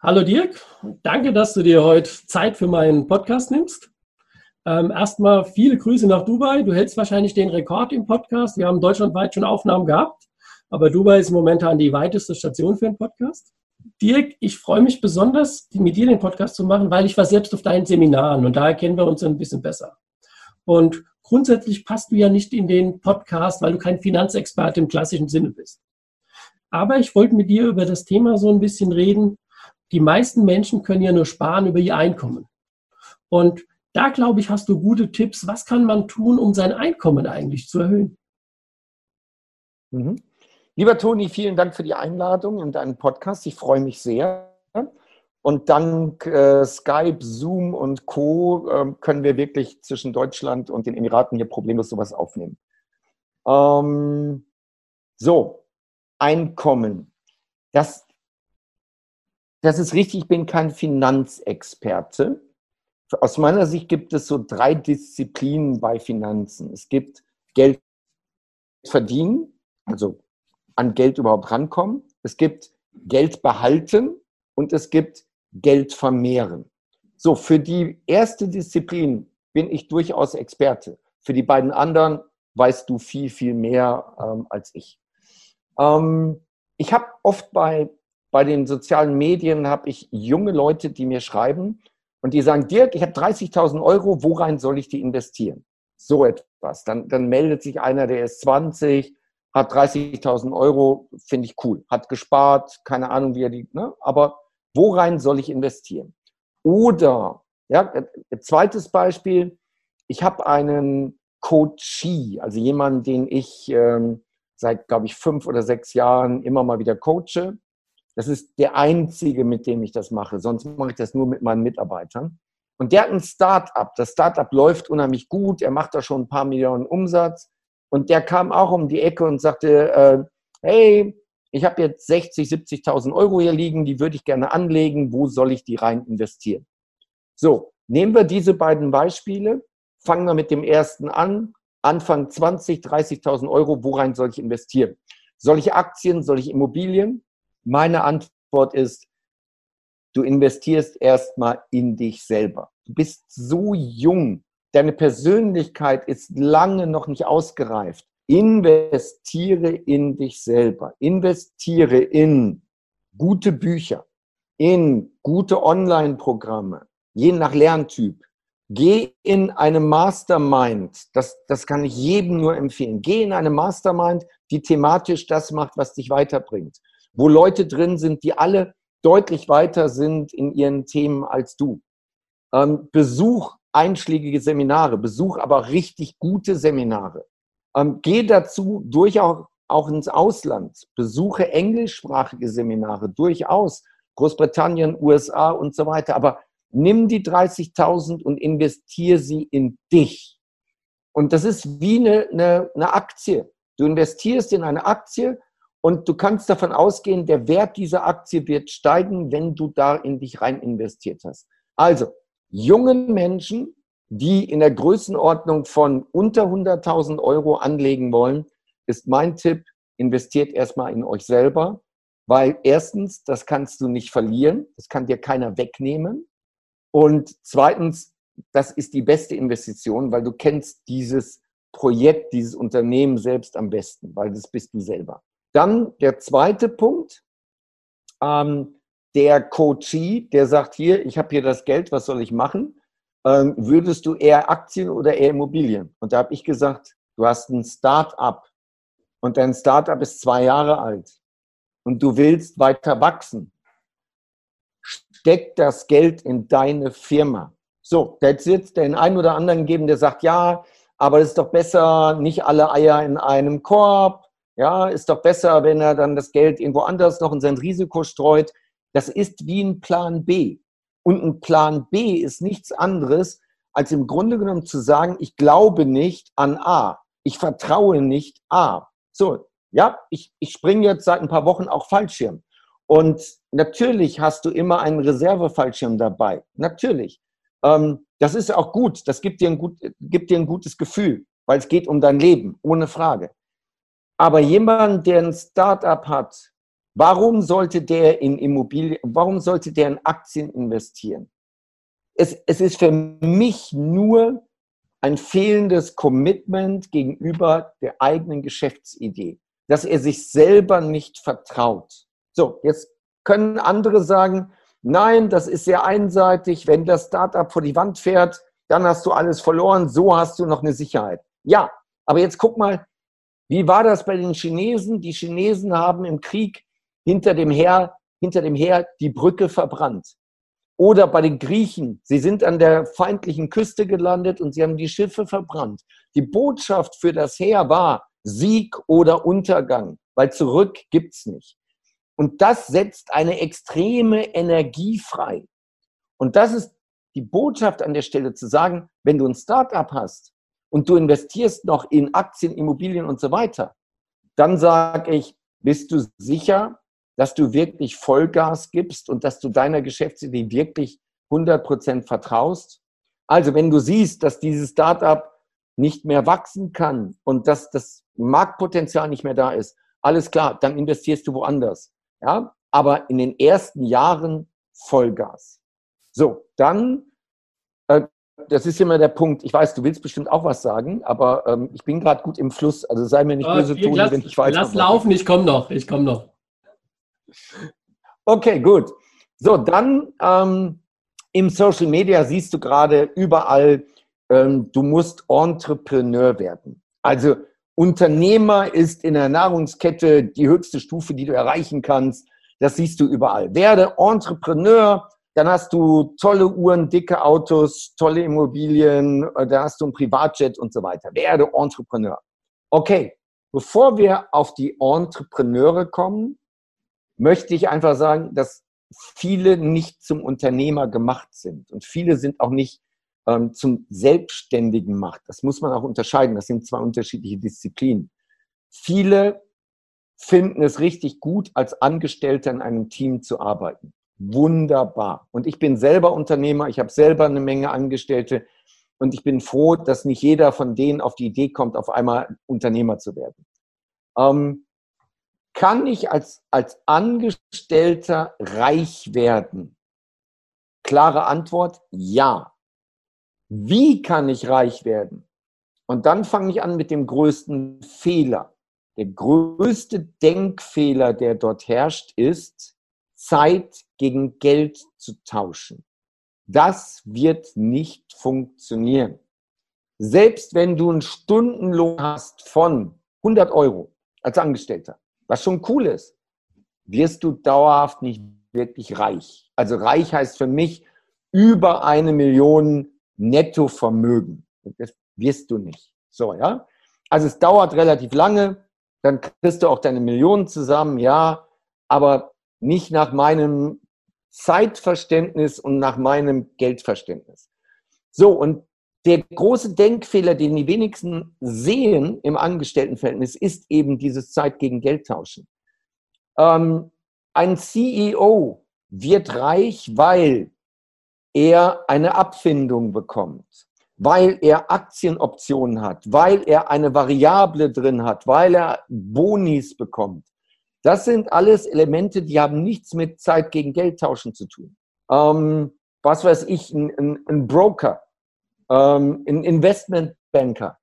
Hallo Dirk, danke, dass du dir heute Zeit für meinen Podcast nimmst. Ähm, erstmal viele Grüße nach Dubai. Du hältst wahrscheinlich den Rekord im Podcast. Wir haben deutschlandweit schon Aufnahmen gehabt, aber Dubai ist momentan die weiteste Station für einen Podcast. Dirk, ich freue mich besonders, mit dir den Podcast zu machen, weil ich war selbst auf deinen Seminaren und da kennen wir uns ein bisschen besser. Und grundsätzlich passt du ja nicht in den Podcast, weil du kein Finanzexperte im klassischen Sinne bist. Aber ich wollte mit dir über das Thema so ein bisschen reden, die meisten Menschen können ja nur sparen über ihr Einkommen. Und da, glaube ich, hast du gute Tipps. Was kann man tun, um sein Einkommen eigentlich zu erhöhen? Mhm. Lieber Toni, vielen Dank für die Einladung in deinen Podcast. Ich freue mich sehr. Und dank äh, Skype, Zoom und Co. Äh, können wir wirklich zwischen Deutschland und den Emiraten hier problemlos sowas aufnehmen. Ähm, so, Einkommen. Das das ist richtig, ich bin kein Finanzexperte. Aus meiner Sicht gibt es so drei Disziplinen bei Finanzen. Es gibt Geld verdienen, also an Geld überhaupt rankommen. Es gibt Geld behalten und es gibt Geld vermehren. So, für die erste Disziplin bin ich durchaus Experte. Für die beiden anderen weißt du viel, viel mehr ähm, als ich. Ähm, ich habe oft bei bei den sozialen Medien habe ich junge Leute, die mir schreiben und die sagen, Dirk, ich habe 30.000 Euro, worein soll ich die investieren? So etwas. Dann, dann meldet sich einer, der ist 20, hat 30.000 Euro, finde ich cool, hat gespart, keine Ahnung, wie er die, ne? aber worein soll ich investieren? Oder, ja, zweites Beispiel, ich habe einen Coachee, also jemanden, den ich ähm, seit, glaube ich, fünf oder sechs Jahren immer mal wieder coache. Das ist der einzige, mit dem ich das mache. Sonst mache ich das nur mit meinen Mitarbeitern. Und der hat ein Start-up. Das Start-up läuft unheimlich gut. Er macht da schon ein paar Millionen Umsatz. Und der kam auch um die Ecke und sagte, äh, hey, ich habe jetzt 60, 70.000 Euro hier liegen, die würde ich gerne anlegen. Wo soll ich die rein investieren? So, nehmen wir diese beiden Beispiele. Fangen wir mit dem ersten an. Anfang 20, 30.000 Euro, worein soll ich investieren? Soll ich Aktien, soll ich Immobilien? Meine Antwort ist, du investierst erstmal in dich selber. Du bist so jung. Deine Persönlichkeit ist lange noch nicht ausgereift. Investiere in dich selber. Investiere in gute Bücher, in gute Online-Programme, je nach Lerntyp. Geh in eine Mastermind. Das, das kann ich jedem nur empfehlen. Geh in eine Mastermind, die thematisch das macht, was dich weiterbringt wo Leute drin sind, die alle deutlich weiter sind in ihren Themen als du. Ähm, besuch einschlägige Seminare, besuch aber richtig gute Seminare. Ähm, geh dazu durchaus auch ins Ausland, besuche englischsprachige Seminare, durchaus Großbritannien, USA und so weiter. Aber nimm die 30.000 und investiere sie in dich. Und das ist wie eine, eine, eine Aktie. Du investierst in eine Aktie und du kannst davon ausgehen, der Wert dieser Aktie wird steigen, wenn du da in dich rein investiert hast. Also, jungen Menschen, die in der Größenordnung von unter 100.000 Euro anlegen wollen, ist mein Tipp, investiert erstmal in euch selber, weil erstens, das kannst du nicht verlieren, das kann dir keiner wegnehmen. Und zweitens, das ist die beste Investition, weil du kennst dieses Projekt, dieses Unternehmen selbst am besten, weil das bist du selber. Dann der zweite Punkt, ähm, der Coachee, der sagt hier, ich habe hier das Geld, was soll ich machen? Ähm, würdest du eher Aktien oder eher Immobilien? Und da habe ich gesagt, du hast ein Start-up und dein Start-up ist zwei Jahre alt und du willst weiter wachsen. Steck das Geld in deine Firma. So, jetzt wird es den einen oder anderen geben, der sagt, ja, aber es ist doch besser, nicht alle Eier in einem Korb ja, ist doch besser, wenn er dann das Geld irgendwo anders noch in sein Risiko streut. Das ist wie ein Plan B. Und ein Plan B ist nichts anderes als im Grunde genommen zu sagen, ich glaube nicht an A. Ich vertraue nicht A. So, ja, ich, ich springe jetzt seit ein paar Wochen auch Fallschirm. Und natürlich hast du immer einen Reservefallschirm dabei. Natürlich. Ähm, das ist auch gut. Das gibt dir, ein gut, gibt dir ein gutes Gefühl, weil es geht um dein Leben, ohne Frage. Aber jemand, der ein Startup hat, warum sollte der in Immobilien, warum sollte der in Aktien investieren? Es, es ist für mich nur ein fehlendes Commitment gegenüber der eigenen Geschäftsidee, dass er sich selber nicht vertraut. So, jetzt können andere sagen, nein, das ist sehr einseitig, wenn das Startup vor die Wand fährt, dann hast du alles verloren, so hast du noch eine Sicherheit. Ja, aber jetzt guck mal, wie war das bei den Chinesen? Die Chinesen haben im Krieg hinter dem Heer, hinter dem Heer die Brücke verbrannt. Oder bei den Griechen, sie sind an der feindlichen Küste gelandet und sie haben die Schiffe verbrannt. Die Botschaft für das Heer war Sieg oder Untergang, weil zurück gibt's nicht. Und das setzt eine extreme Energie frei. Und das ist die Botschaft an der Stelle zu sagen, wenn du ein Startup hast und du investierst noch in Aktien, Immobilien und so weiter, dann sage ich, bist du sicher, dass du wirklich Vollgas gibst und dass du deiner Geschäftsidee wirklich 100% vertraust? Also wenn du siehst, dass dieses Startup nicht mehr wachsen kann und dass das Marktpotenzial nicht mehr da ist, alles klar, dann investierst du woanders. Ja, aber in den ersten Jahren Vollgas. So, dann das ist immer der Punkt. Ich weiß, du willst bestimmt auch was sagen, aber ähm, ich bin gerade gut im Fluss. Also sei mir nicht böse, Toni, wenn ich weiter. Lass laufen, ich komme noch. Ich komme noch. Okay, gut. So, dann ähm, im Social Media siehst du gerade überall, ähm, du musst Entrepreneur werden. Also Unternehmer ist in der Nahrungskette die höchste Stufe, die du erreichen kannst. Das siehst du überall. Werde Entrepreneur, dann hast du tolle Uhren, dicke Autos, tolle Immobilien, äh, dann hast du ein Privatjet und so weiter. Werde Entrepreneur. Okay, bevor wir auf die Entrepreneure kommen, möchte ich einfach sagen, dass viele nicht zum Unternehmer gemacht sind und viele sind auch nicht ähm, zum Selbstständigen macht. Das muss man auch unterscheiden. Das sind zwei unterschiedliche Disziplinen. Viele finden es richtig gut, als Angestellter in einem Team zu arbeiten wunderbar. Und ich bin selber Unternehmer, ich habe selber eine Menge Angestellte und ich bin froh, dass nicht jeder von denen auf die Idee kommt, auf einmal Unternehmer zu werden. Ähm, kann ich als, als Angestellter reich werden? Klare Antwort, ja. Wie kann ich reich werden? Und dann fange ich an mit dem größten Fehler. Der größte Denkfehler, der dort herrscht, ist, Zeit gegen Geld zu tauschen. Das wird nicht funktionieren. Selbst wenn du einen Stundenlohn hast von 100 Euro als Angestellter, was schon cool ist, wirst du dauerhaft nicht wirklich reich. Also reich heißt für mich über eine Million Nettovermögen. Das wirst du nicht. So, ja. Also es dauert relativ lange, dann kriegst du auch deine Millionen zusammen, ja. Aber nicht nach meinem Zeitverständnis und nach meinem Geldverständnis. So, und der große Denkfehler, den die wenigsten sehen im Angestelltenverhältnis, ist eben dieses Zeit gegen Geld tauschen. Ähm, ein CEO wird reich, weil er eine Abfindung bekommt, weil er Aktienoptionen hat, weil er eine Variable drin hat, weil er Bonis bekommt. Das sind alles Elemente, die haben nichts mit Zeit gegen Geld tauschen zu tun. Ähm, was weiß ich, ein, ein, ein Broker, ähm, ein Investmentbanker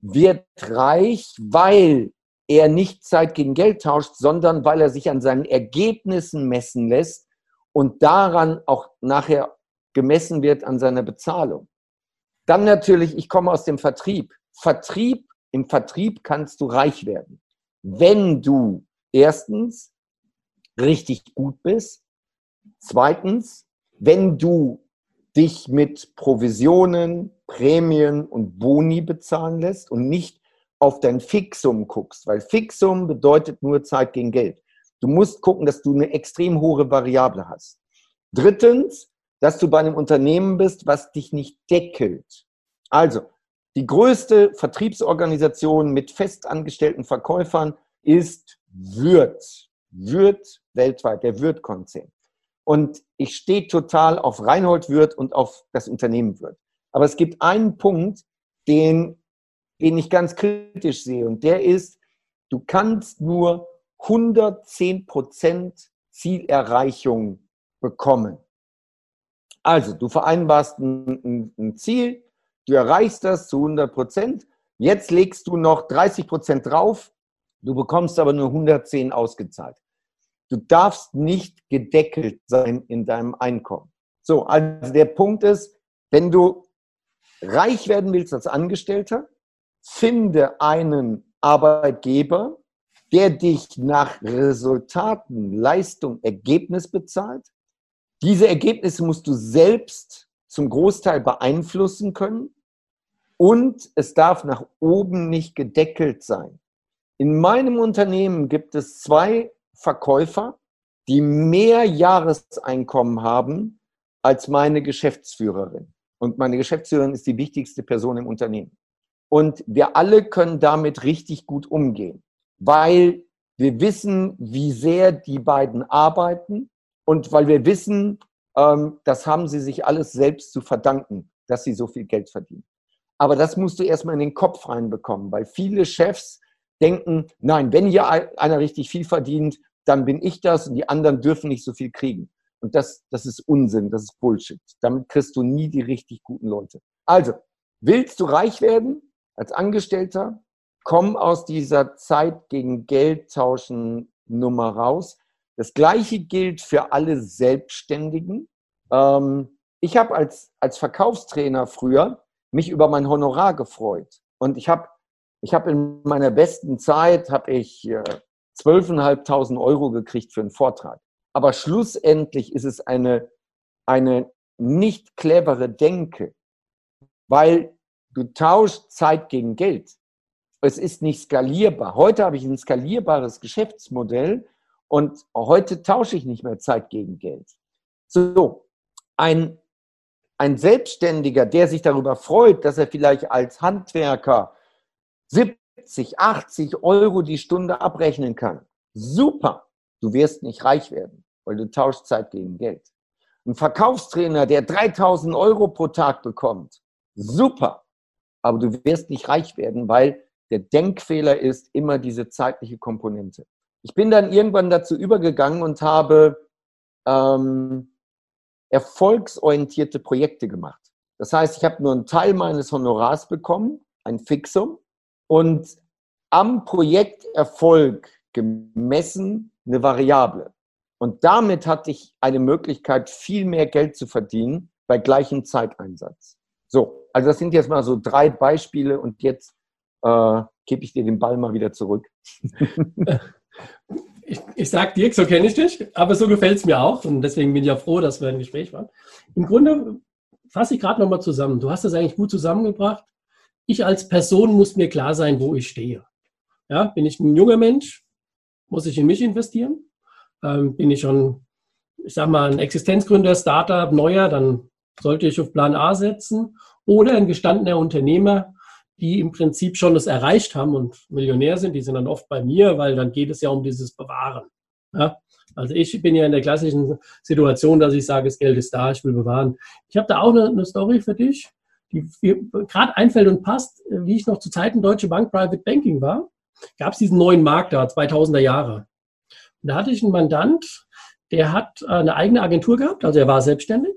wird reich, weil er nicht Zeit gegen Geld tauscht, sondern weil er sich an seinen Ergebnissen messen lässt und daran auch nachher gemessen wird an seiner Bezahlung. Dann natürlich, ich komme aus dem Vertrieb. Vertrieb, im Vertrieb kannst du reich werden, wenn du erstens richtig gut bist. Zweitens, wenn du dich mit Provisionen, Prämien und Boni bezahlen lässt und nicht auf dein Fixum guckst, weil Fixum bedeutet nur Zeit gegen Geld. Du musst gucken, dass du eine extrem hohe Variable hast. Drittens, dass du bei einem Unternehmen bist, was dich nicht deckelt. Also, die größte Vertriebsorganisation mit festangestellten Verkäufern ist Würth. Würth weltweit, der Würth-Konzern. Und ich stehe total auf Reinhold Würth und auf das Unternehmen Würth. Aber es gibt einen Punkt, den, den ich ganz kritisch sehe. Und der ist, du kannst nur 110 Prozent Zielerreichung bekommen. Also, du vereinbarst ein, ein, Ziel, du erreichst das zu 100 Prozent. Jetzt legst du noch 30 Prozent drauf, du bekommst aber nur 110 ausgezahlt. Du darfst nicht gedeckelt sein in deinem Einkommen. So, also der Punkt ist, wenn du reich werden willst als Angestellter, finde einen Arbeitgeber, der dich nach Resultaten, Leistung, Ergebnis bezahlt. Diese Ergebnisse musst du selbst zum Großteil beeinflussen können und es darf nach oben nicht gedeckelt sein. In meinem Unternehmen gibt es zwei Verkäufer, die mehr Jahreseinkommen haben als meine Geschäftsführerin. Und meine Geschäftsführerin ist die wichtigste Person im Unternehmen. Und wir alle können damit richtig gut umgehen, weil wir wissen, wie sehr die beiden arbeiten und weil wir wissen, ähm, das haben sie sich alles selbst zu verdanken, dass sie so viel Geld verdienen. Aber das musst du erstmal in den Kopf reinbekommen, weil viele Chefs denken, nein, wenn hier einer richtig viel verdient, dann bin ich das und die anderen dürfen nicht so viel kriegen. Und das, das ist Unsinn, das ist Bullshit. Damit kriegst du nie die richtig guten Leute. Also, willst du reich werden als Angestellter? Komm aus dieser Zeit gegen Geld tauschen Nummer raus. Das gleiche gilt für alle Selbstständigen. Ähm, ich habe als, als Verkaufstrainer früher mich über mein Honorar gefreut. Und ich habe ich hab in meiner besten Zeit, habe ich äh, 12.500 Euro gekriegt für einen Vortrag. Aber schlussendlich ist es eine, eine nicht clevere Denke, weil du tauschst Zeit gegen Geld. Es ist nicht skalierbar. Heute habe ich ein skalierbares Geschäftsmodell und heute tausche ich nicht mehr Zeit gegen Geld. So, ein, ein Selbstständiger, der sich darüber freut, dass er vielleicht als Handwerker 70, 80 Euro die Stunde abrechnen kann. Super. Du wirst nicht reich werden, weil du tauschst Zeit gegen Geld. Ein Verkaufstrainer, der 3000 Euro pro Tag bekommt. Super. Aber du wirst nicht reich werden, weil der Denkfehler ist immer diese zeitliche Komponente. Ich bin dann irgendwann dazu übergegangen und habe ähm, erfolgsorientierte Projekte gemacht. Das heißt, ich habe nur einen Teil meines Honorars bekommen, ein Fixum, und am Projekterfolg gemessen eine Variable. Und damit hatte ich eine Möglichkeit, viel mehr Geld zu verdienen bei gleichem Zeiteinsatz. So, also das sind jetzt mal so drei Beispiele und jetzt äh, gebe ich dir den Ball mal wieder zurück. ich, ich sag Dirk, so kenne ich dich, aber so gefällt es mir auch und deswegen bin ich ja froh, dass wir ein Gespräch waren. Im Grunde fasse ich gerade nochmal zusammen. Du hast das eigentlich gut zusammengebracht ich als Person muss mir klar sein, wo ich stehe. Ja, bin ich ein junger Mensch, muss ich in mich investieren. Ähm, bin ich schon, ich sag mal, ein Existenzgründer, Startup, Neuer, dann sollte ich auf Plan A setzen. Oder ein gestandener Unternehmer, die im Prinzip schon das erreicht haben und Millionär sind, die sind dann oft bei mir, weil dann geht es ja um dieses Bewahren. Ja? Also ich bin ja in der klassischen Situation, dass ich sage, das Geld ist da, ich will bewahren. Ich habe da auch eine, eine Story für dich die gerade einfällt und passt, wie ich noch zu Zeiten Deutsche Bank Private Banking war, gab es diesen neuen Markt da, 2000er Jahre. Und da hatte ich einen Mandant, der hat eine eigene Agentur gehabt, also er war selbstständig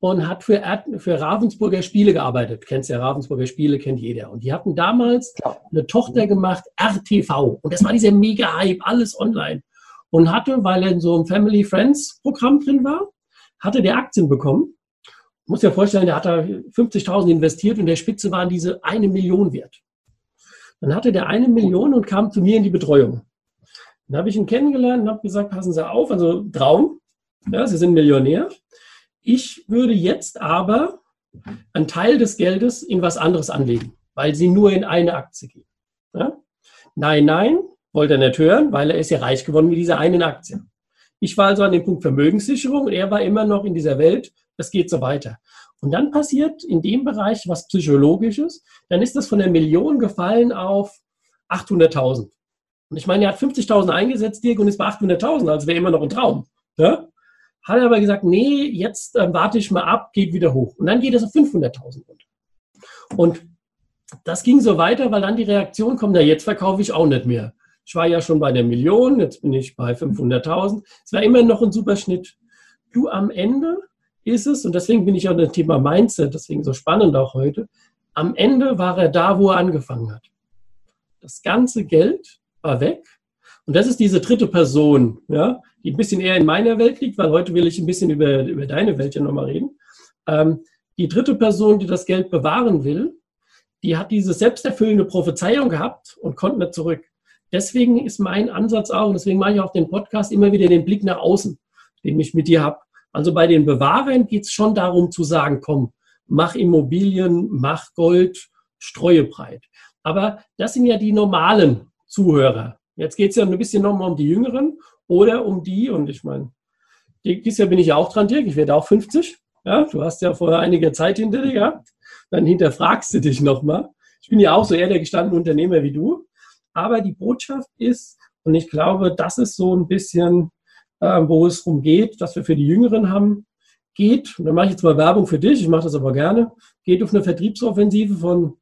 und hat für, für Ravensburger Spiele gearbeitet. Kennst ja Ravensburger Spiele, kennt jeder. Und die hatten damals eine Tochter gemacht, RTV. Und das war dieser Mega-Hype, alles online. Und hatte, weil er in so einem Family Friends Programm drin war, hatte der Aktien bekommen muss dir vorstellen, der hat da 50.000 investiert und der Spitze waren diese eine Million wert. Dann hatte der eine Million und kam zu mir in die Betreuung. Dann habe ich ihn kennengelernt und habe gesagt, passen Sie auf, also Traum, ja, Sie sind Millionär. Ich würde jetzt aber einen Teil des Geldes in was anderes anlegen, weil Sie nur in eine Aktie gehen. Ja? Nein, nein, wollte er nicht hören, weil er ist ja reich geworden mit dieser einen Aktie. Ich war also an dem Punkt Vermögenssicherung und er war immer noch in dieser Welt, das geht so weiter. Und dann passiert in dem Bereich was Psychologisches, dann ist das von der Million gefallen auf 800.000. Und ich meine, er hat 50.000 eingesetzt, Dirk, und ist bei 800.000, also wäre immer noch ein Traum. Ja? Hat er aber gesagt, nee, jetzt äh, warte ich mal ab, geht wieder hoch. Und dann geht es auf 500.000 runter. Und das ging so weiter, weil dann die Reaktion kommt, na jetzt verkaufe ich auch nicht mehr. Ich war ja schon bei der Million, jetzt bin ich bei 500.000. Es war immer noch ein super Schnitt. Du am Ende ist es, und deswegen bin ich auch das Thema Mindset, deswegen so spannend auch heute, am Ende war er da, wo er angefangen hat. Das ganze Geld war weg. Und das ist diese dritte Person, ja, die ein bisschen eher in meiner Welt liegt, weil heute will ich ein bisschen über, über deine Welt ja nochmal reden. Ähm, die dritte Person, die das Geld bewahren will, die hat diese selbsterfüllende Prophezeiung gehabt und konnte nicht zurück. Deswegen ist mein Ansatz auch, und deswegen mache ich auch den Podcast immer wieder den Blick nach außen, den ich mit dir habe. Also bei den Bewahrern geht es schon darum zu sagen, komm, mach Immobilien, mach Gold, streue breit. Aber das sind ja die normalen Zuhörer. Jetzt geht es ja ein bisschen nochmal um die Jüngeren oder um die, und ich meine, dieses Jahr bin ich ja auch dran, Dirk, ich werde auch 50. Ja, du hast ja vorher einige Zeit hinter dir gehabt. Dann hinterfragst du dich nochmal. Ich bin ja auch so eher der gestandene Unternehmer wie du. Aber die Botschaft ist, und ich glaube, das ist so ein bisschen, äh, wo es darum geht, dass wir für die Jüngeren haben, geht, und da mache ich jetzt mal Werbung für dich, ich mache das aber gerne, geht auf eine Vertriebsoffensive von,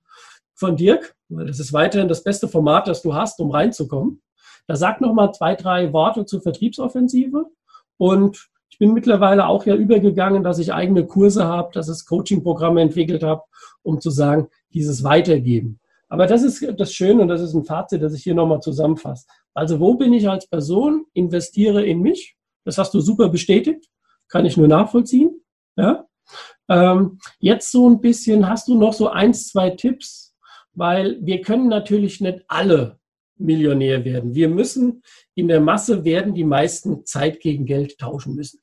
von Dirk, weil das ist weiterhin das beste Format, das du hast, um reinzukommen. Da sag noch mal zwei, drei Worte zur Vertriebsoffensive und ich bin mittlerweile auch ja übergegangen, dass ich eigene Kurse habe, dass ich Coaching-Programme entwickelt habe, um zu sagen, dieses Weitergeben. Aber das ist das Schöne und das ist ein Fazit, das ich hier nochmal zusammenfasse. Also wo bin ich als Person, investiere in mich. Das hast du super bestätigt, kann ich nur nachvollziehen. Ja? Ähm, jetzt so ein bisschen, hast du noch so eins, zwei Tipps, weil wir können natürlich nicht alle Millionär werden. Wir müssen in der Masse werden die meisten Zeit gegen Geld tauschen müssen.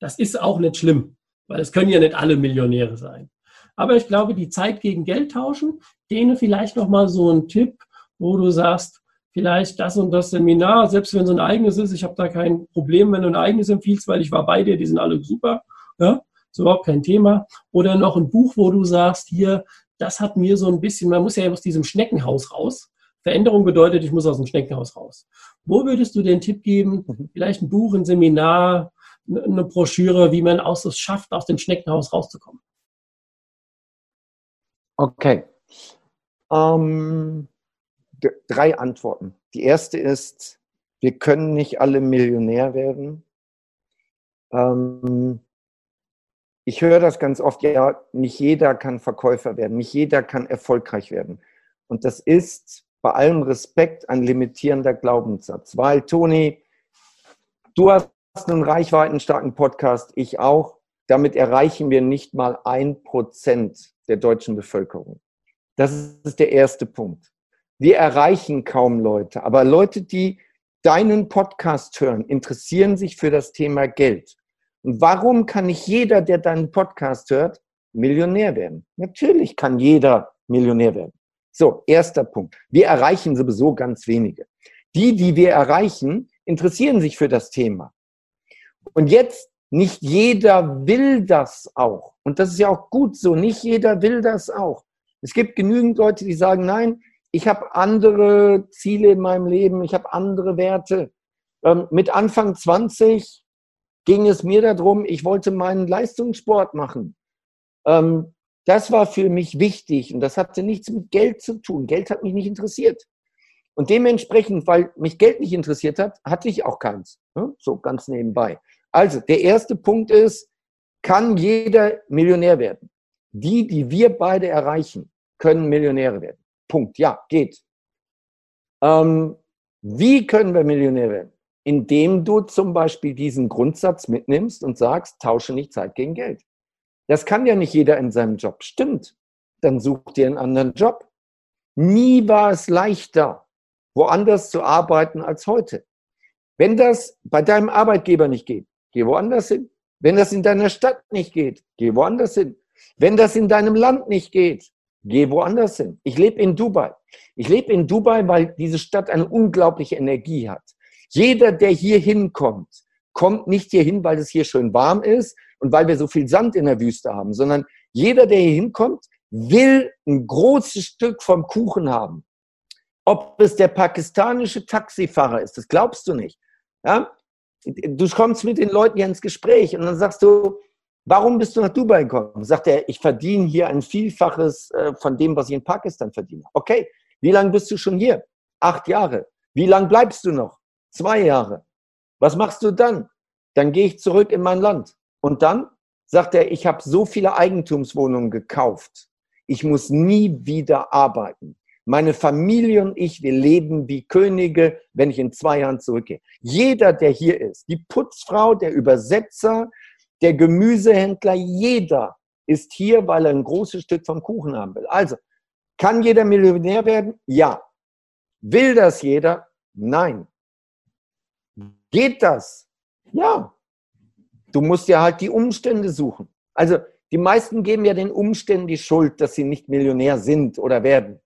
Das ist auch nicht schlimm, weil es können ja nicht alle Millionäre sein. Aber ich glaube, die Zeit gegen Geld tauschen, denen vielleicht noch mal so ein Tipp, wo du sagst, vielleicht das und das Seminar, selbst wenn es ein eigenes ist, ich habe da kein Problem, wenn du ein eigenes empfiehlst, weil ich war bei dir, die sind alle super, ja, ist überhaupt kein Thema. Oder noch ein Buch, wo du sagst, hier, das hat mir so ein bisschen, man muss ja aus diesem Schneckenhaus raus. Veränderung bedeutet, ich muss aus dem Schneckenhaus raus. Wo würdest du den Tipp geben? Mhm. Vielleicht ein Buch, ein Seminar, eine Broschüre, wie man aus es schafft, aus dem Schneckenhaus rauszukommen? Okay. Ähm, drei Antworten. Die erste ist, wir können nicht alle Millionär werden. Ähm, ich höre das ganz oft, ja, nicht jeder kann Verkäufer werden, nicht jeder kann erfolgreich werden. Und das ist bei allem Respekt ein limitierender Glaubenssatz. Weil, Toni, du hast einen reichweitenstarken Podcast, ich auch. Damit erreichen wir nicht mal ein Prozent der deutschen Bevölkerung. Das ist der erste Punkt. Wir erreichen kaum Leute, aber Leute, die deinen Podcast hören, interessieren sich für das Thema Geld. Und warum kann nicht jeder, der deinen Podcast hört, Millionär werden? Natürlich kann jeder Millionär werden. So, erster Punkt. Wir erreichen sowieso ganz wenige. Die, die wir erreichen, interessieren sich für das Thema. Und jetzt, nicht jeder will das auch. Und das ist ja auch gut so. Nicht jeder will das auch. Es gibt genügend Leute, die sagen, nein, ich habe andere Ziele in meinem Leben, ich habe andere Werte. Ähm, mit Anfang 20 ging es mir darum, ich wollte meinen Leistungssport machen. Ähm, das war für mich wichtig und das hatte nichts mit Geld zu tun. Geld hat mich nicht interessiert. Und dementsprechend, weil mich Geld nicht interessiert hat, hatte ich auch keins. Ne? So ganz nebenbei. Also, der erste Punkt ist, kann jeder Millionär werden. Die, die wir beide erreichen, können Millionäre werden. Punkt. Ja, geht. Ähm, wie können wir Millionär werden? Indem du zum Beispiel diesen Grundsatz mitnimmst und sagst, tausche nicht Zeit gegen Geld. Das kann ja nicht jeder in seinem Job. Stimmt. Dann such dir einen anderen Job. Nie war es leichter, woanders zu arbeiten als heute. Wenn das bei deinem Arbeitgeber nicht geht, geh woanders hin. Wenn das in deiner Stadt nicht geht, geh woanders hin. Wenn das in deinem Land nicht geht, geh woanders hin. Ich lebe in Dubai. Ich lebe in Dubai, weil diese Stadt eine unglaubliche Energie hat. Jeder, der hier hinkommt, kommt nicht hier hin, weil es hier schön warm ist, und weil wir so viel Sand in der Wüste haben, sondern jeder, der hier hinkommt, will ein großes Stück vom Kuchen haben. Ob es der pakistanische Taxifahrer ist, das glaubst du nicht. Ja? Du kommst mit den Leuten hier ins Gespräch und dann sagst du, warum bist du nach Dubai gekommen? Sagt er, ich verdiene hier ein Vielfaches äh, von dem, was ich in Pakistan verdiene. Okay, wie lange bist du schon hier? Acht Jahre. Wie lange bleibst du noch? Zwei Jahre. Was machst du dann? Dann gehe ich zurück in mein Land. Und dann sagt er, ich habe so viele Eigentumswohnungen gekauft. Ich muss nie wieder arbeiten. Meine Familie und ich, wir leben wie Könige, wenn ich in zwei Jahren zurückgehe. Jeder, der hier ist, die Putzfrau, der Übersetzer, der Gemüsehändler, jeder ist hier, weil er ein großes Stück vom Kuchen haben will. Also, kann jeder Millionär werden? Ja. Will das jeder? Nein. Geht das? Ja. Du musst ja halt die Umstände suchen. Also die meisten geben ja den Umständen die Schuld, dass sie nicht Millionär sind oder werden.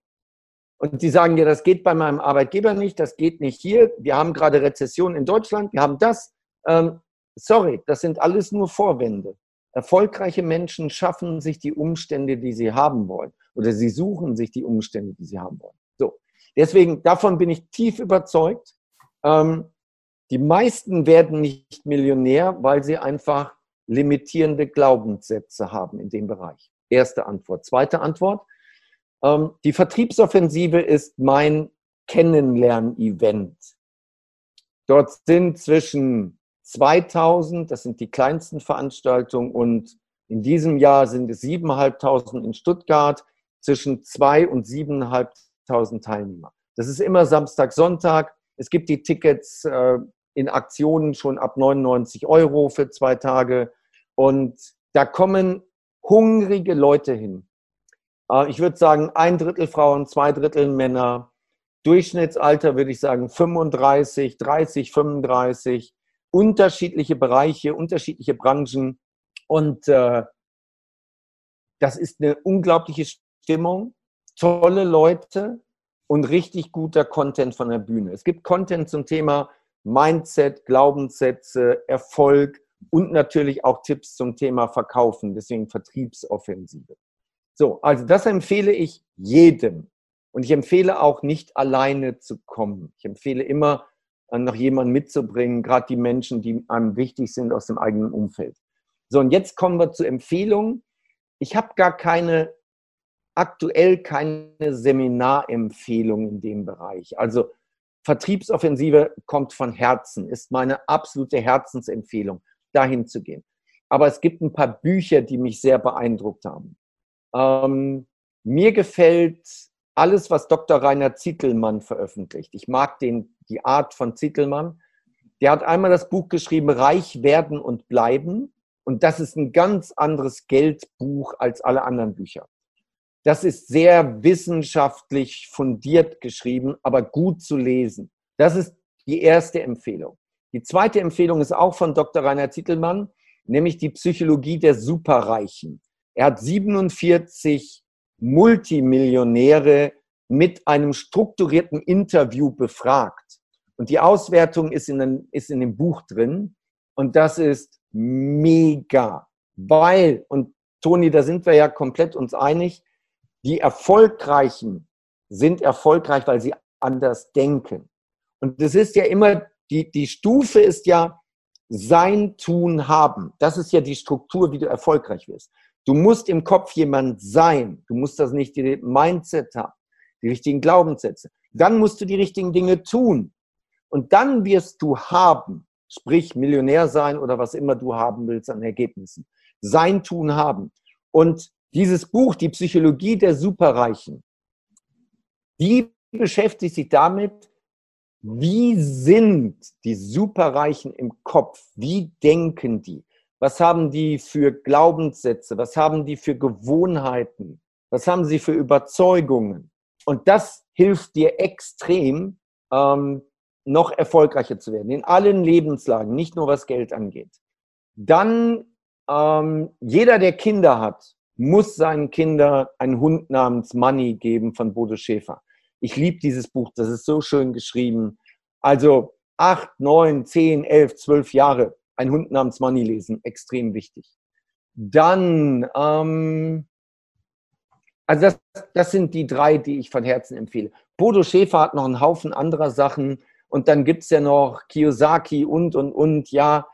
Und die sagen ja, das geht bei meinem Arbeitgeber nicht, das geht nicht hier. Wir haben gerade Rezession in Deutschland, wir haben das. Ähm, sorry, das sind alles nur Vorwände. Erfolgreiche Menschen schaffen sich die Umstände, die sie haben wollen. Oder sie suchen sich die Umstände, die sie haben wollen. So. Deswegen, davon bin ich tief überzeugt. Ähm, die meisten werden nicht Millionär, weil sie einfach limitierende Glaubenssätze haben in dem Bereich. Erste Antwort. Zweite Antwort. Ähm, die Vertriebsoffensive ist mein Kennenlern-Event. Dort sind zwischen 2000, das sind die kleinsten Veranstaltungen, und in diesem Jahr sind es 7.500 in Stuttgart, zwischen 2 und 7.500 Teilnehmer. Das ist immer Samstag, Sonntag. Es gibt die Tickets äh, in Aktionen schon ab 99 Euro für zwei Tage. Und da kommen hungrige Leute hin. Äh, ich würde sagen, ein Drittel Frauen, zwei Drittel Männer. Durchschnittsalter würde ich sagen 35, 30, 35. Unterschiedliche Bereiche, unterschiedliche Branchen. Und äh, das ist eine unglaubliche Stimmung. Tolle Leute und richtig guter Content von der Bühne. Es gibt Content zum Thema Mindset, Glaubenssätze, Erfolg und natürlich auch Tipps zum Thema Verkaufen, deswegen Vertriebsoffensive. So, also das empfehle ich jedem. Und ich empfehle auch nicht alleine zu kommen. Ich empfehle immer, äh, noch jemanden mitzubringen, gerade die Menschen, die einem wichtig sind aus dem eigenen Umfeld. So, und jetzt kommen wir zur Empfehlung. Ich habe gar keine, aktuell keine Seminarempfehlung in dem Bereich. Also Vertriebsoffensive kommt von Herzen, ist meine absolute Herzensempfehlung, dahin zu gehen. Aber es gibt ein paar Bücher, die mich sehr beeindruckt haben. Ähm, mir gefällt alles, was Dr. Rainer Zittelmann veröffentlicht. Ich mag den, die Art von Zittelmann. Der hat einmal das Buch geschrieben, Reich werden und bleiben. Und das ist ein ganz anderes Geldbuch als alle anderen Bücher. Das ist sehr wissenschaftlich fundiert geschrieben, aber gut zu lesen. Das ist die erste Empfehlung. Die zweite Empfehlung ist auch von Dr. Rainer Zittelmann, nämlich die Psychologie der Superreichen. Er hat 47 Multimillionäre mit einem strukturierten Interview befragt. Und die Auswertung ist in, den, ist in dem Buch drin. Und das ist mega. Weil, und Toni, da sind wir ja komplett uns einig, die Erfolgreichen sind erfolgreich, weil sie anders denken. Und das ist ja immer, die, die Stufe ist ja sein, tun, haben. Das ist ja die Struktur, wie du erfolgreich wirst. Du musst im Kopf jemand sein. Du musst das nicht die Mindset haben, die richtigen Glaubenssätze. Dann musst du die richtigen Dinge tun. Und dann wirst du haben, sprich Millionär sein oder was immer du haben willst an Ergebnissen. Sein, tun, haben. Und dieses Buch, die Psychologie der Superreichen, die beschäftigt sich damit, wie sind die Superreichen im Kopf? Wie denken die? Was haben die für Glaubenssätze? Was haben die für Gewohnheiten? Was haben sie für Überzeugungen? Und das hilft dir extrem, ähm, noch erfolgreicher zu werden, in allen Lebenslagen, nicht nur was Geld angeht. Dann, ähm, jeder, der Kinder hat, muss seinen Kindern einen Hund namens Money geben von Bodo Schäfer. Ich liebe dieses Buch, das ist so schön geschrieben. Also acht, neun, zehn, elf, zwölf Jahre, ein Hund namens Money lesen, extrem wichtig. Dann, ähm, also das, das sind die drei, die ich von Herzen empfehle. Bodo Schäfer hat noch einen Haufen anderer Sachen und dann gibt es ja noch Kiyosaki und, und, und, ja.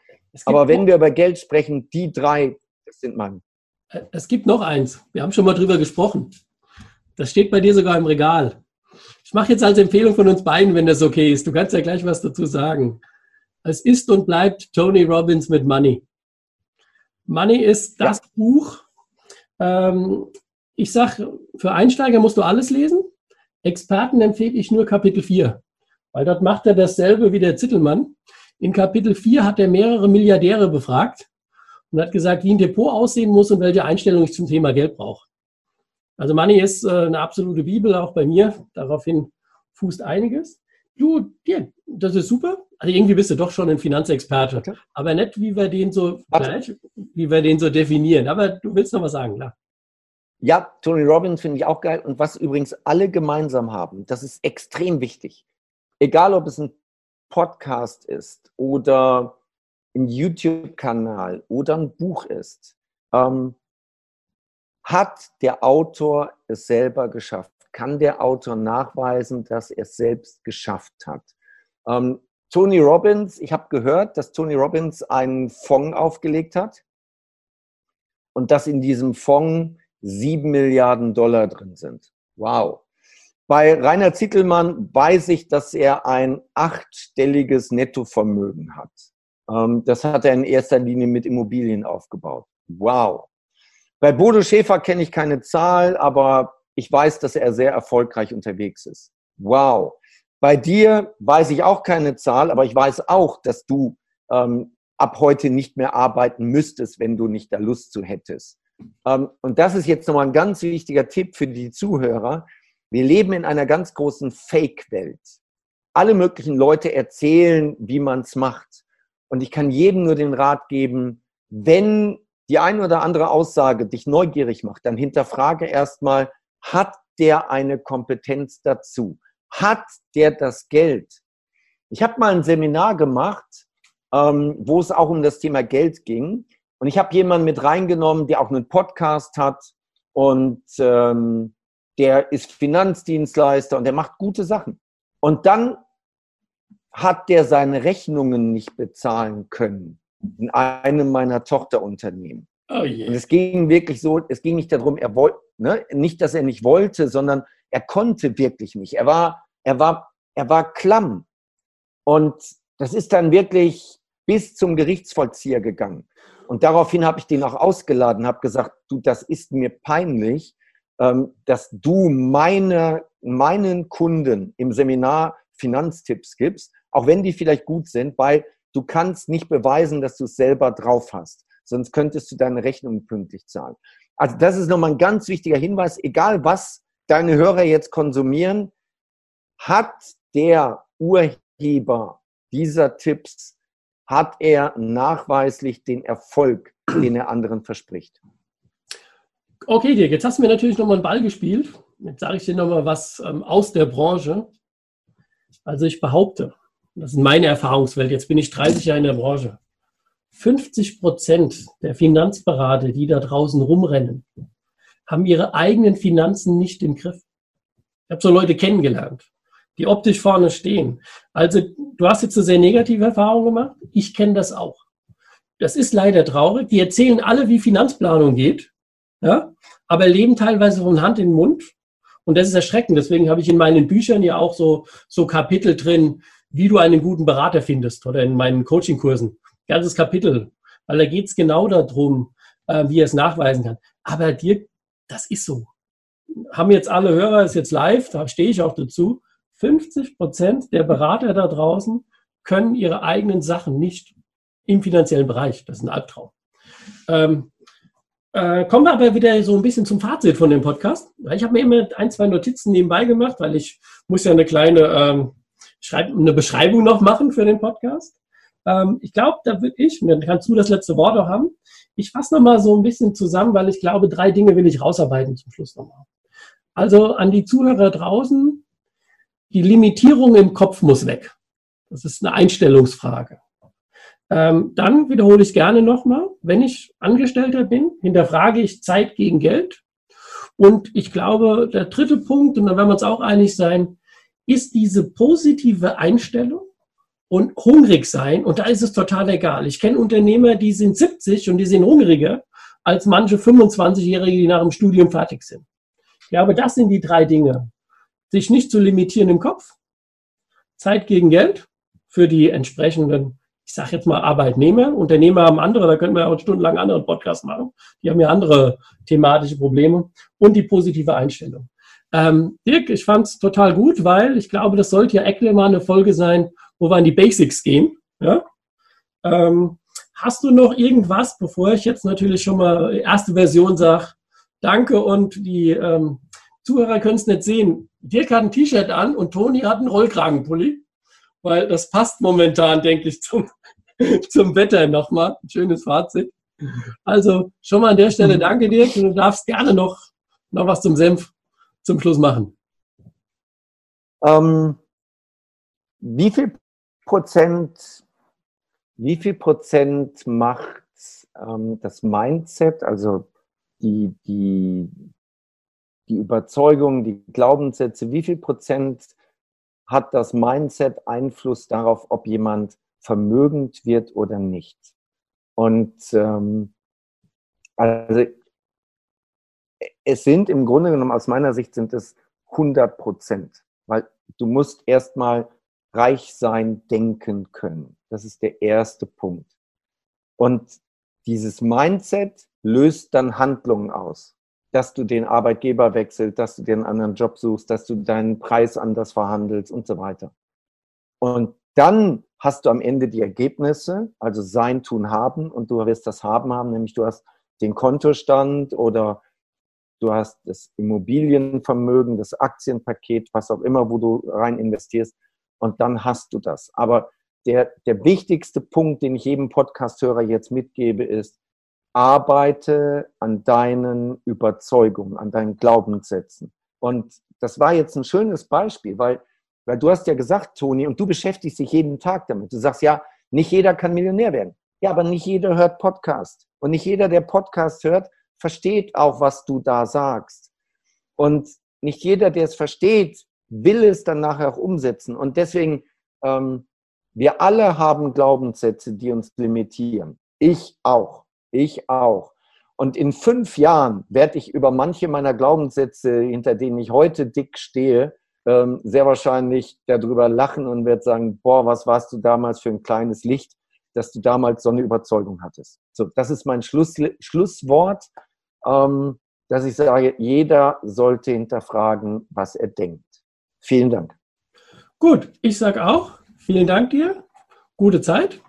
Aber wenn wir über Geld sprechen, die drei, das sind meine. Es gibt noch eins. Wir haben schon mal drüber gesprochen. Das steht bei dir sogar im Regal. Ich mache jetzt als Empfehlung von uns beiden, wenn das okay ist. Du kannst ja gleich was dazu sagen. Es ist und bleibt Tony Robbins mit Money. Money ist das ja. Buch. Ähm, ich sage, für Einsteiger musst du alles lesen. Experten empfehle ich nur Kapitel 4, weil dort macht er dasselbe wie der Zittelmann. In Kapitel 4 hat er mehrere Milliardäre befragt und hat gesagt, wie ein Depot aussehen muss und welche Einstellung ich zum Thema Geld brauche. Also Money ist äh, eine absolute Bibel, auch bei mir. Daraufhin fußt einiges. Du, dir, das ist super. Also irgendwie bist du doch schon ein Finanzexperte. Okay. Aber nicht, wie wir den so gleich, wie wir den so definieren. Aber du willst noch was sagen, klar. Ja, Tony Robbins finde ich auch geil. Und was übrigens alle gemeinsam haben, das ist extrem wichtig. Egal, ob es ein Podcast ist oder ein YouTube-Kanal oder ein Buch ist, ähm, hat der Autor es selber geschafft? Kann der Autor nachweisen, dass er es selbst geschafft hat? Ähm, Tony Robbins, ich habe gehört, dass Tony Robbins einen Fonds aufgelegt hat und dass in diesem Fonds sieben Milliarden Dollar drin sind. Wow. Bei Rainer Zittelmann weiß ich, dass er ein achtstelliges Nettovermögen hat. Ähm, das hat er in erster Linie mit Immobilien aufgebaut. Wow. Bei Bodo Schäfer kenne ich keine Zahl, aber ich weiß, dass er sehr erfolgreich unterwegs ist. Wow. Bei dir weiß ich auch keine Zahl, aber ich weiß auch, dass du ähm, ab heute nicht mehr arbeiten müsstest, wenn du nicht da Lust zu hättest. Ähm, und das ist jetzt nochmal ein ganz wichtiger Tipp für die Zuhörer. Wir leben in einer ganz großen Fake-Welt. Alle möglichen Leute erzählen, wie man es macht. Und ich kann jedem nur den Rat geben, wenn die eine oder andere Aussage dich neugierig macht, dann hinterfrage erstmal, hat der eine Kompetenz dazu? Hat der das Geld? Ich habe mal ein Seminar gemacht, ähm, wo es auch um das Thema Geld ging. Und ich habe jemanden mit reingenommen, der auch einen Podcast hat und ähm, der ist Finanzdienstleister und der macht gute Sachen. Und dann hat der seine Rechnungen nicht bezahlen können in einem meiner Tochterunternehmen. Oh yeah. Und es ging wirklich so, es ging nicht darum, er wollte, ne, nicht, dass er nicht wollte, sondern er konnte wirklich nicht. Er war, er war, er war klamm. Und das ist dann wirklich bis zum Gerichtsvollzieher gegangen. Und daraufhin habe ich den auch ausgeladen, habe gesagt, du, das ist mir peinlich, ähm, dass du meine, meinen Kunden im Seminar Finanztipps gibst, auch wenn die vielleicht gut sind, weil du kannst nicht beweisen, dass du es selber drauf hast. Sonst könntest du deine Rechnung pünktlich zahlen. Also das ist nochmal ein ganz wichtiger Hinweis. Egal was deine Hörer jetzt konsumieren, hat der Urheber dieser Tipps hat er nachweislich den Erfolg, den er anderen verspricht. Okay, Dirk, jetzt hast du mir natürlich nochmal einen Ball gespielt. Jetzt sage ich dir nochmal was ähm, aus der Branche. Also ich behaupte, das ist meine Erfahrungswelt, jetzt bin ich 30 Jahre in der Branche, 50 Prozent der Finanzberater, die da draußen rumrennen, haben ihre eigenen Finanzen nicht im Griff. Ich habe so Leute kennengelernt die optisch vorne stehen. Also du hast jetzt eine sehr negative Erfahrung gemacht. Ich kenne das auch. Das ist leider traurig. Die erzählen alle, wie Finanzplanung geht, ja, aber leben teilweise von Hand in Mund. Und das ist erschreckend. Deswegen habe ich in meinen Büchern ja auch so, so Kapitel drin, wie du einen guten Berater findest oder in meinen Coachingkursen. Ganzes Kapitel. Weil da geht es genau darum, äh, wie er es nachweisen kann. Aber dir, das ist so. Haben jetzt alle Hörer, ist jetzt live, da stehe ich auch dazu. 50 Prozent der Berater da draußen können ihre eigenen Sachen nicht im finanziellen Bereich. Das ist ein Albtraum. Ähm, äh, kommen wir aber wieder so ein bisschen zum Fazit von dem Podcast. Ich habe mir immer ein, zwei Notizen nebenbei gemacht, weil ich muss ja eine kleine ähm, eine Beschreibung noch machen für den Podcast. Ähm, ich glaube, da würde ich, dann kannst du das letzte Wort auch haben, ich fasse nochmal so ein bisschen zusammen, weil ich glaube, drei Dinge will ich rausarbeiten zum Schluss nochmal. Also an die Zuhörer draußen, die Limitierung im Kopf muss weg. Das ist eine Einstellungsfrage. Ähm, dann wiederhole ich gerne nochmal, wenn ich Angestellter bin, hinterfrage ich Zeit gegen Geld. Und ich glaube, der dritte Punkt, und da werden wir uns auch einig sein, ist diese positive Einstellung und hungrig sein. Und da ist es total egal. Ich kenne Unternehmer, die sind 70 und die sind hungriger als manche 25-Jährige, die nach dem Studium fertig sind. Ich glaube, das sind die drei Dinge. Sich nicht zu limitieren im Kopf, Zeit gegen Geld für die entsprechenden, ich sage jetzt mal Arbeitnehmer. Unternehmer haben andere, da können wir auch stundenlang einen anderen Podcast machen. Die haben ja andere thematische Probleme und die positive Einstellung. Ähm, Dirk, ich fand es total gut, weil ich glaube, das sollte ja actually mal eine Folge sein, wo wir an die Basics gehen. Ja? Ähm, hast du noch irgendwas, bevor ich jetzt natürlich schon mal erste Version sage, danke und die ähm, Zuhörer können es nicht sehen. Dirk hat ein T-Shirt an und Toni hat einen Rollkragenpulli, weil das passt momentan, denke ich, zum, zum Wetter nochmal. Schönes Fazit. Also schon mal an der Stelle danke Dirk du darfst gerne noch, noch was zum Senf zum Schluss machen. Ähm, wie viel Prozent, wie viel Prozent macht ähm, das Mindset, also die, die, die Überzeugung, die Glaubenssätze, wie viel Prozent hat das Mindset Einfluss darauf, ob jemand vermögend wird oder nicht? Und ähm, also es sind im Grunde genommen aus meiner Sicht sind es 100 Prozent, weil du musst erstmal reich sein denken können. Das ist der erste Punkt. Und dieses Mindset löst dann Handlungen aus. Dass du den Arbeitgeber wechselst, dass du dir einen anderen Job suchst, dass du deinen Preis anders verhandelst und so weiter. Und dann hast du am Ende die Ergebnisse, also sein, tun, haben und du wirst das haben haben, nämlich du hast den Kontostand oder du hast das Immobilienvermögen, das Aktienpaket, was auch immer, wo du rein investierst und dann hast du das. Aber der, der wichtigste Punkt, den ich jedem Podcast-Hörer jetzt mitgebe, ist, arbeite an deinen Überzeugungen, an deinen Glaubenssätzen. Und das war jetzt ein schönes Beispiel, weil, weil du hast ja gesagt, Toni, und du beschäftigst dich jeden Tag damit. Du sagst, ja, nicht jeder kann Millionär werden. Ja, aber nicht jeder hört Podcast. Und nicht jeder, der Podcast hört, versteht auch, was du da sagst. Und nicht jeder, der es versteht, will es dann nachher auch umsetzen. Und deswegen, ähm, wir alle haben Glaubenssätze, die uns limitieren. Ich auch. Ich auch. Und in fünf Jahren werde ich über manche meiner Glaubenssätze, hinter denen ich heute dick stehe, ähm, sehr wahrscheinlich darüber lachen und werde sagen, boah, was warst du damals für ein kleines Licht, dass du damals so eine Überzeugung hattest. So, das ist mein Schluss, Schlusswort, ähm, dass ich sage, jeder sollte hinterfragen, was er denkt. Vielen Dank. Gut, ich sage auch, vielen Dank dir. Gute Zeit.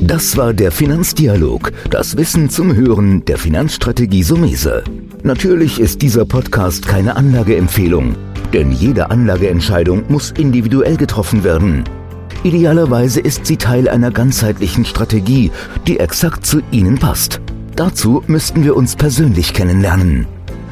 Das war der Finanzdialog, das Wissen zum Hören der Finanzstrategie Sumese. Natürlich ist dieser Podcast keine Anlageempfehlung, denn jede Anlageentscheidung muss individuell getroffen werden. Idealerweise ist sie Teil einer ganzheitlichen Strategie, die exakt zu Ihnen passt. Dazu müssten wir uns persönlich kennenlernen.